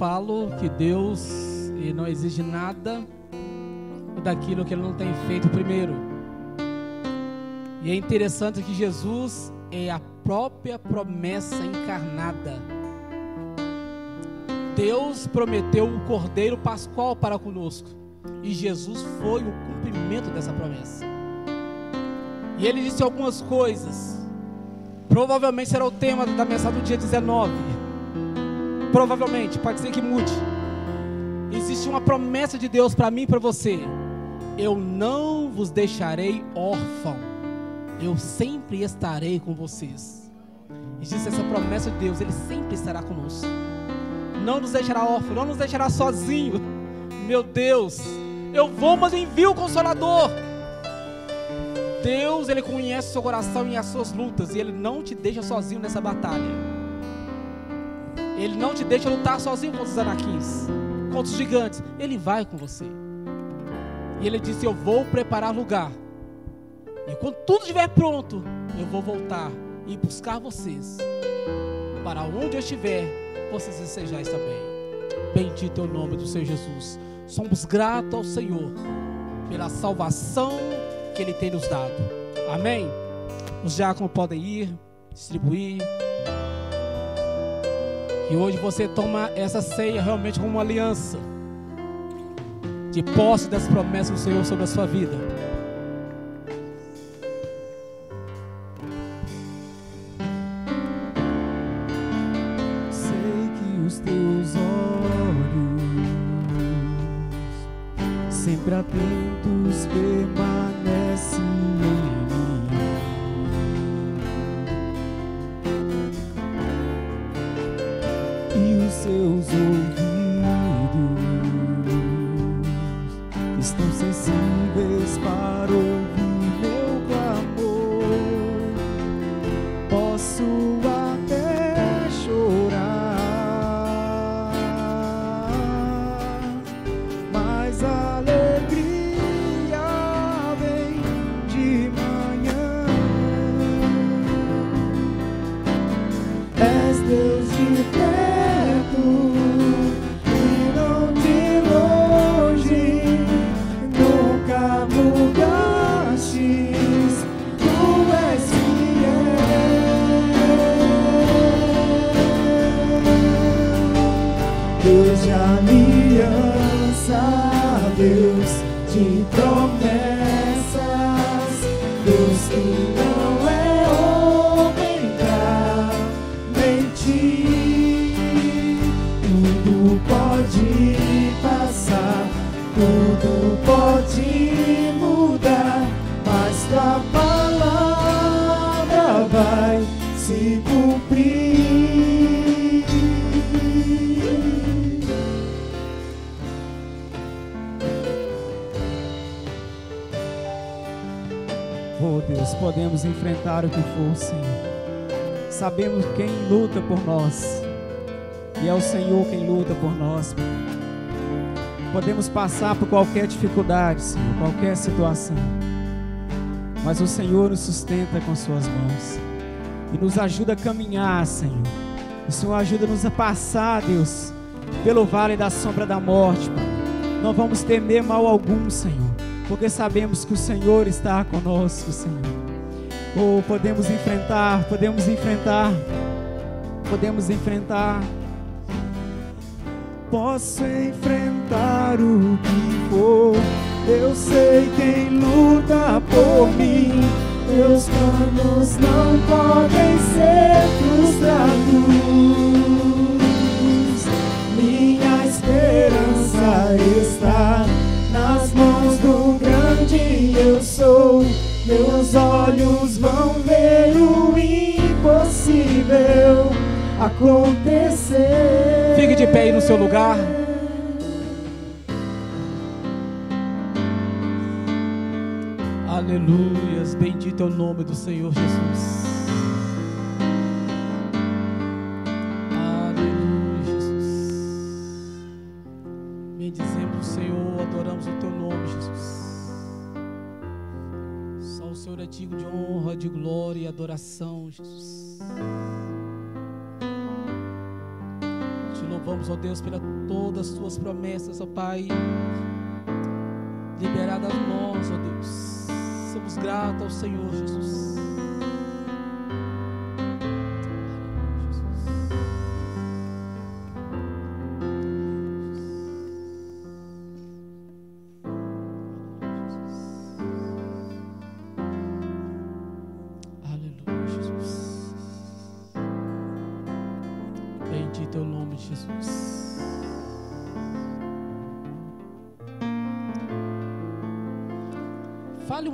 Falo que Deus não exige nada daquilo que ele não tem feito primeiro. E é interessante que Jesus é a própria promessa encarnada. Deus prometeu o Cordeiro Pascual para conosco. E Jesus foi o cumprimento dessa promessa. E ele disse algumas coisas. Provavelmente será o tema da mensagem do dia 19. Provavelmente, pode ser que mude. Existe uma promessa de Deus para mim e para você. Eu não vos deixarei órfão. Eu sempre estarei com vocês. Existe essa promessa de Deus, Ele sempre estará conosco. Não nos deixará órfão, não nos deixará sozinho. Meu Deus, eu vou, mas envio o Consolador. Deus, Ele conhece o seu coração e as suas lutas, e Ele não te deixa sozinho nessa batalha. Ele não te deixa lutar sozinho contra os anaquins, contra os gigantes. Ele vai com você. E Ele disse: Eu vou preparar lugar. E quando tudo estiver pronto, eu vou voltar e buscar vocês. Para onde eu estiver, vocês estejais também. Bendito é o nome do Senhor Jesus. Somos gratos ao Senhor pela salvação que Ele tem nos dado. Amém? Os diáconos podem ir, distribuir. E hoje você toma essa ceia realmente como uma aliança de posse das promessas do Senhor sobre a sua vida. Luta por nós. E é o Senhor quem luta por nós. Podemos passar por qualquer dificuldade, Senhor, qualquer situação. Mas o Senhor nos sustenta com Suas mãos. E nos ajuda a caminhar, Senhor. O Senhor ajuda-nos a passar, Deus, pelo vale da sombra da morte, Pai. Não vamos temer mal algum, Senhor. Porque sabemos que o Senhor está conosco, Senhor. Oh, podemos enfrentar, podemos enfrentar, podemos enfrentar. Posso enfrentar o que for. Eu sei quem luta por mim. Meus planos não podem ser frustrados. Minha esperança está nas mãos do grande eu sou. Meus olhos vão ver o impossível acontecer. Fique de pé aí no seu lugar. Aleluias, bendito é o nome do Senhor Jesus. Aleluia, Jesus. Bendizemos o Senhor, adoramos o teu nome, Jesus. Só o Senhor é digno de honra, de glória e adoração, Jesus. Louvamos, ó Deus, pelas todas as tuas promessas, ó Pai. Liberadas nós, ó Deus. Somos gratos ao Senhor, Jesus.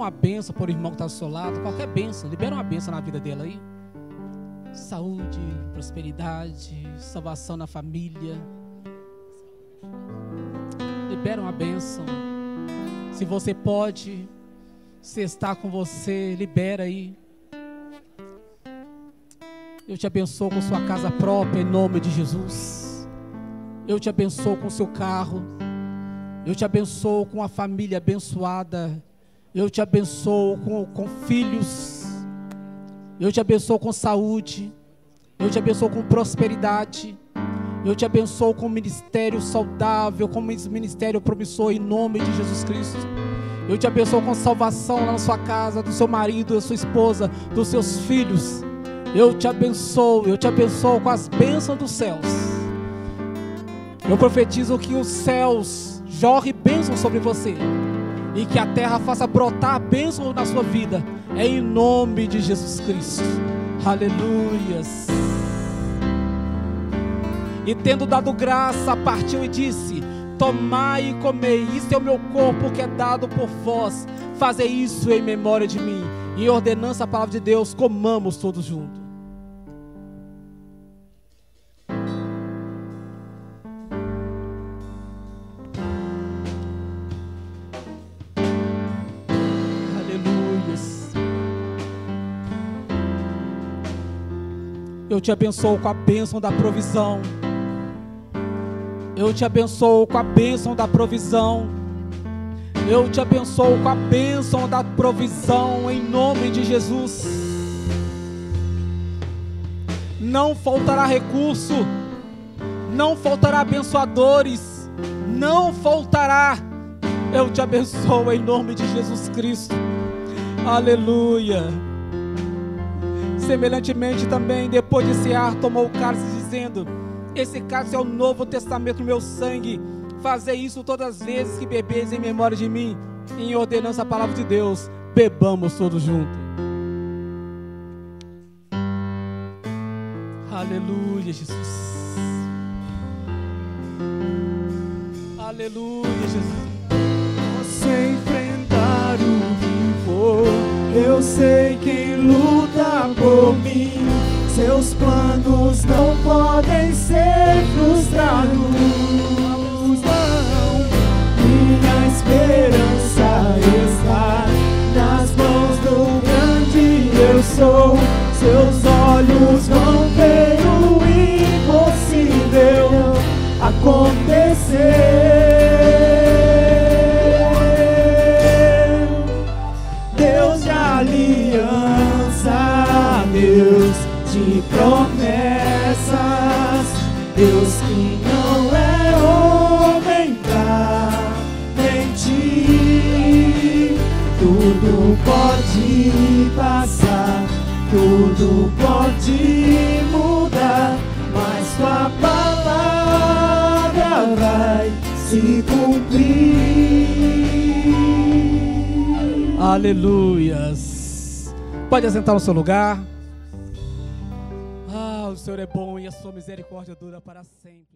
Uma benção por irmão que está do seu lado, qualquer benção, libera uma benção na vida dele aí. Saúde, prosperidade, salvação na família. Libera uma benção. Se você pode, se está com você, libera aí. Eu te abençoo com sua casa própria em nome de Jesus. Eu te abençoo com seu carro. Eu te abençoo com a família abençoada. Eu te abençoo com, com filhos. Eu te abençoo com saúde. Eu te abençoo com prosperidade. Eu te abençoo com ministério saudável, com ministério promissor em nome de Jesus Cristo. Eu te abençoo com salvação lá na sua casa, do seu marido, da sua esposa, dos seus filhos. Eu te abençoo, eu te abençoo com as bênçãos dos céus. Eu profetizo que os céus jorre bênçãos sobre você e que a terra faça brotar bênçãos na sua vida. É em nome de Jesus Cristo. Aleluias. E tendo dado graça, partiu e disse: Tomai e comei, isto é o meu corpo que é dado por vós. Fazei isso em memória de mim. E em ordenança a palavra de Deus, comamos todos juntos. Eu te abençoo com a bênção da provisão. Eu te abençoo com a bênção da provisão. Eu te abençoo com a bênção da provisão em nome de Jesus. Não faltará recurso, não faltará abençoadores, não faltará. Eu te abençoo em nome de Jesus Cristo. Aleluia. Semelhantemente também, depois de cear, tomou o cálice, dizendo: Esse cálice é o novo testamento do meu sangue. Fazer isso todas as vezes que bebeis em memória de mim, em ordenança a palavra de Deus. Bebamos todos juntos. Aleluia, Jesus. Aleluia, Jesus. Posso enfrentar o que for, eu sei quem luta por mim. Seus planos não podem ser frustrados. Não, minha esperança está nas mãos do grande eu sou. Seus olhos vão ver o impossível acontecer. Promessas, Deus que não é homem pra mentir. Tudo pode passar, tudo pode mudar, mas tua palavra vai se cumprir. Aleluias. Pode assentar no seu lugar. Senhor é bom e a sua misericórdia dura para sempre.